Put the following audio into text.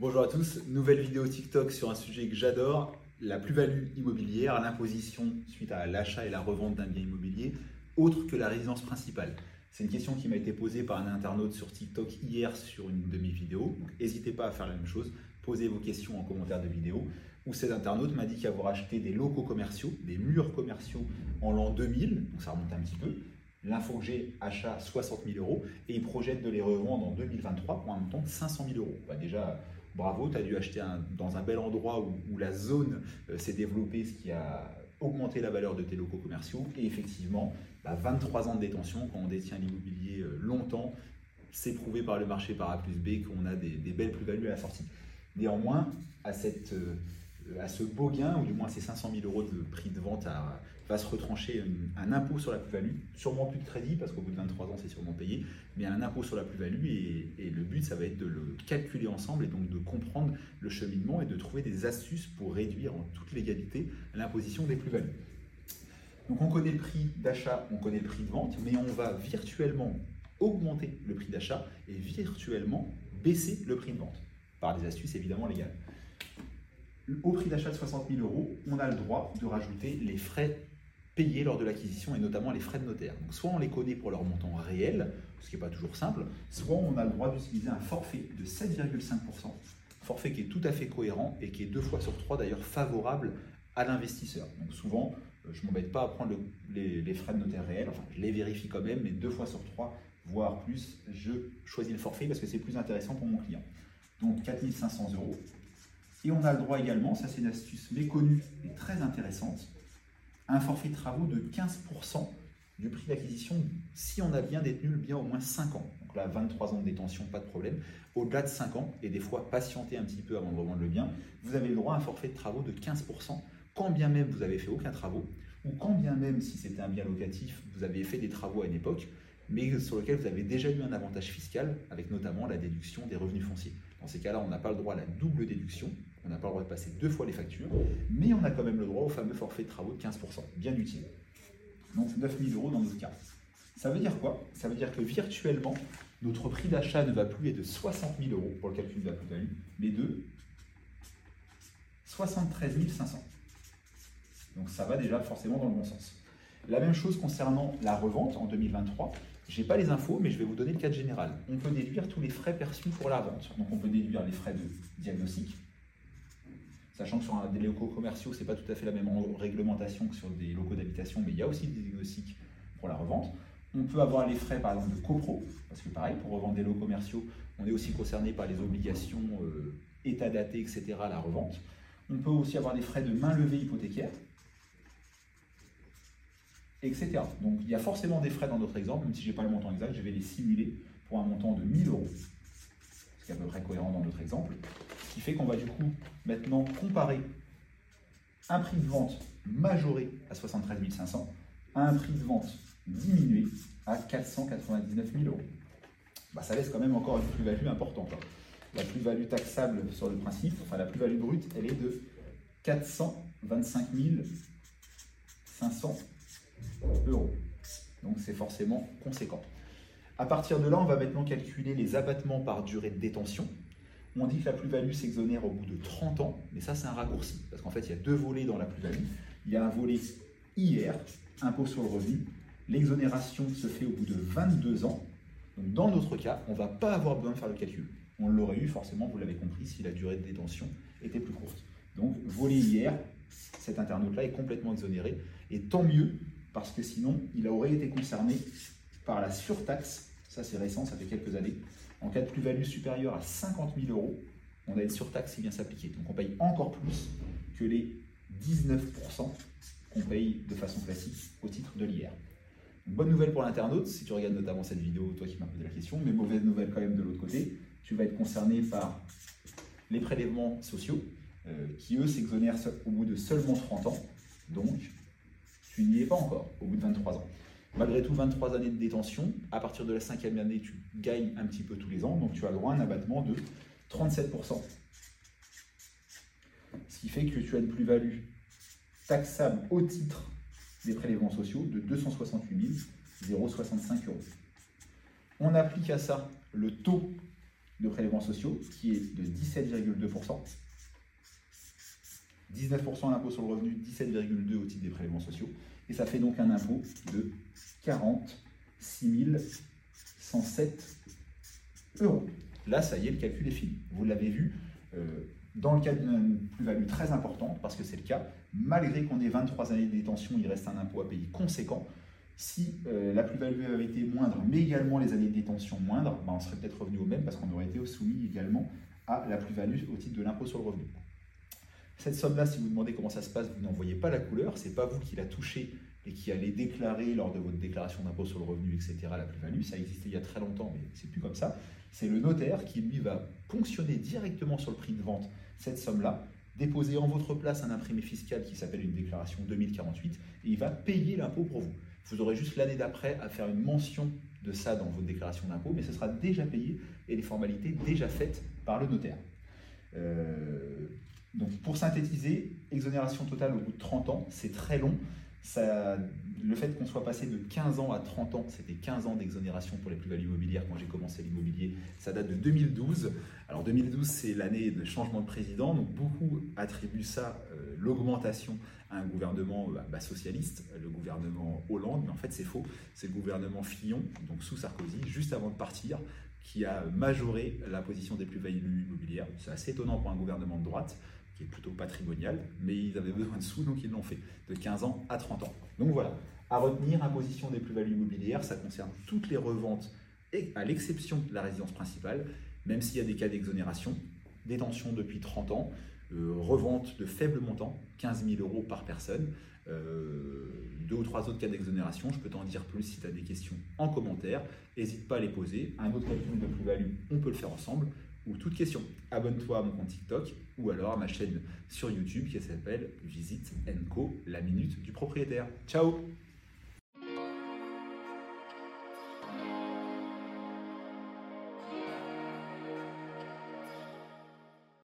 Bonjour à tous, nouvelle vidéo TikTok sur un sujet que j'adore, la plus-value immobilière, l'imposition suite à l'achat et la revente d'un bien immobilier, autre que la résidence principale. C'est une question qui m'a été posée par un internaute sur TikTok hier sur une de mes vidéos. N'hésitez pas à faire la même chose, posez vos questions en commentaire de vidéo. Où cet internaute m'a dit qu'avoir acheté des locaux commerciaux, des murs commerciaux en l'an 2000, donc ça remonte un petit peu, L'info que j'ai, achat 60 000 euros, et il projette de les revendre en 2023 pour un montant de 500 000 euros. Bah déjà, bravo, tu as dû acheter dans un bel endroit où, la zone euh, s'est développée, ce qui a augmenté la valeur de tes locaux commerciaux. Et effectivement, 23 bah, ans de détention, quand on détient l'immobilier euh, longtemps, c'est prouvé par le marché par A plus B qu'on a des, belles plus-values à la sortie. Néanmoins, à cette euh, à ce beau gain, ou du moins ces 500 000 euros de prix de vente, va se retrancher un, impôt sur la plus-value, sûrement plus de crédit, parce qu'au bout de 23 ans, c'est sûrement payé, mais un impôt sur la plus-value, et, le but, ça va être de le calculer ensemble, et donc de comprendre le cheminement, et de trouver des astuces pour réduire en toute légalité l'imposition des plus-values. Donc on connaît le prix d'achat, on connaît le prix de vente, mais on va virtuellement augmenter le prix d'achat et virtuellement baisser le prix de vente, par des astuces évidemment légales au prix d'achat de 60 000 euros, on a le droit de rajouter les frais payés lors de l'acquisition et notamment les frais de notaire. Donc soit on les connaît pour leur montant réel, ce qui n'est pas toujours simple, soit on a le droit d'utiliser un forfait de 7,5%, forfait qui est tout à fait cohérent et qui est deux fois sur trois d'ailleurs favorable à l'investisseur. Donc souvent, euh, je ne m'embête pas à prendre les, frais de notaire réels, enfin je les vérifie quand même, mais deux fois sur trois, voire plus, je choisis le forfait parce que c'est plus intéressant pour mon client. Donc 4500 euros, et on a le droit également, ça c'est une astuce méconnue et très intéressante, à un forfait de travaux de 15% du prix d'acquisition si on a bien détenu le bien au moins 5 ans. Donc là, 23 ans de détention, pas de problème. Au-delà de 5 ans, et des fois patienter un petit peu avant de revendre le bien, vous avez le droit à un forfait de travaux de 15%, quand bien même vous avez fait aucun travaux, ou quand bien même si c'était un bien locatif, vous avez fait des travaux à une époque, mais sur lequel vous avez déjà eu un avantage fiscal, avec notamment la déduction des revenus fonciers. Dans ces cas-là, on n'a pas le droit à la double déduction, on n'a pas le droit de passer deux fois les factures, mais on a quand même le droit au fameux forfait de travaux de 15%, bien utile. Donc 9 000 euros dans notre cas. Ça veut dire quoi? Ça veut dire que virtuellement, notre prix d'achat ne va plus être de 60 000 euros pour le calcul de la plus-value, mais de 73 500. Donc ça va déjà forcément dans le bon sens. La même chose concernant la revente en 2023. Je n'ai pas les infos, mais je vais vous donner le cadre général. On peut déduire tous les frais perçus pour la vente. Donc on peut déduire les frais de diagnostic, sachant que sur des locaux commerciaux, ce n'est pas tout à fait la même réglementation que sur des locaux d'habitation, mais il y a aussi des diagnostics pour la revente. On peut avoir les frais, par exemple, de copro, parce que pareil, pour revendre des locaux commerciaux, on est aussi concerné par les obligations euh, état daté, etc., à la revente. On peut aussi avoir des frais de main levée hypothécaire, etc. Donc il y a forcément des frais dans notre exemple, même si je n'ai pas le montant exact, je vais les simuler pour un montant de 1000 euros, ce qui est à peu près cohérent dans notre exemple. Ce qui fait qu'on va du coup maintenant comparer un prix de vente majoré à 73 500 à un prix de vente diminué à 499 000 euros. Bah, ça laisse quand même encore une plus-value importante. Hein. La plus-value taxable sur le principe, enfin la plus-value brute, elle est de 425 500 euros. Donc c'est forcément conséquent. À partir de là, on va maintenant calculer les abattements par durée de détention. On dit que la plus-value s'exonère au bout de 30 ans, mais ça c'est un raccourci, parce qu'en fait il y a deux volets dans la plus-value. Il y a un volet IR, impôt sur le revenu. L'exonération se fait au bout de 22 ans. Donc dans notre cas, on ne va pas avoir besoin de faire le calcul. On l'aurait eu forcément, vous l'avez compris, si la durée de détention était plus courte. Donc volet IR, cet internaute-là est complètement exonéré. Et tant mieux, parce que sinon, il aurait été concerné par la surtaxe. Ça, c'est récent, ça fait quelques années. En cas de plus-value supérieure à 50 000 euros, on a une surtaxe qui vient s'appliquer. Donc, on paye encore plus que les 19% qu'on paye de façon classique au titre de l'IR. Bonne nouvelle pour l'internaute, si tu regardes notamment cette vidéo, toi qui m'as posé la question, mais mauvaise nouvelle quand même de l'autre côté, tu vas être concerné par les prélèvements sociaux, euh, qui eux s'exonèrent au bout de seulement 30 ans. Donc, tu n'y es pas encore au bout de 23 ans. Malgré tout, 23 années de détention, à partir de la cinquième année, tu gagnes un petit peu tous les ans, donc tu as droit à un abattement de 37%. Ce qui fait que tu as une plus-value taxable au titre des prélèvements sociaux de 268 065 euros. On applique à ça le taux de prélèvements sociaux, qui est de 17,2%. 19% à l'impôt sur le revenu, 17,2% au titre des prélèvements sociaux. Et ça fait donc un impôt de 46 107 euros. Là, ça y est, le calcul est fini. Vous l'avez vu, euh, dans le cas d'une plus-value très importante, parce que c'est le cas, malgré qu'on ait 23 années de détention, il reste un impôt à payer conséquent. Si euh, la plus-value avait été moindre, mais également les années de détention moindres, ben, on serait peut-être revenu au même parce qu'on aurait été soumis également à la plus-value au titre de l'impôt sur le revenu. Cette somme-là, si vous demandez comment ça se passe, vous n'en voyez pas la couleur, c'est pas vous qui la touchez et qui allez déclarer lors de votre déclaration d'impôt sur le revenu, etc., la plus-value. Ça existait il y a très longtemps, mais c'est plus comme ça. C'est le notaire qui, lui, va ponctionner directement sur le prix de vente cette somme-là, déposer en votre place un imprimé fiscal qui s'appelle une déclaration 2048, et il va payer l'impôt pour vous. Vous aurez juste l'année d'après à faire une mention de ça dans votre déclaration d'impôt, mais ce sera déjà payé et les formalités déjà faites par le notaire. Euh, donc pour synthétiser, exonération totale au bout de 30 ans, c'est très long. Ça, le fait qu'on soit passé de 15 ans à 30 ans, c'était 15 ans d'exonération pour les plus-values immobilières quand j'ai commencé l'immobilier, ça date de 2012. Alors 2012, c'est l'année de changement de président, donc beaucoup attribuent ça, euh, l'augmentation, à un gouvernement euh, bah, socialiste, le gouvernement Hollande, mais en fait c'est faux, c'est le gouvernement Fillon, donc sous Sarkozy, juste avant de partir, qui a majoré la position des plus-values immobilières. C'est assez étonnant pour un gouvernement de droite plutôt patrimonial, mais ils avaient besoin de sous, donc ils l'ont fait, de 15 ans à 30 ans. Donc voilà, à retenir, imposition des plus-values immobilières, ça concerne toutes les reventes, et à l'exception de la résidence principale, même s'il y a des cas d'exonération, détention depuis 30 ans, euh, revente de faible montant, 15 000 euros par personne, euh, deux ou trois autres cas d'exonération. Je peux t'en dire plus si tu as des questions en commentaire. N'hésite pas à les poser. Un autre calcul de plus-value, on peut le faire ensemble ou toute question, abonne-toi à mon compte TikTok ou alors à ma chaîne sur YouTube qui s'appelle Visite Co, la minute du propriétaire. Ciao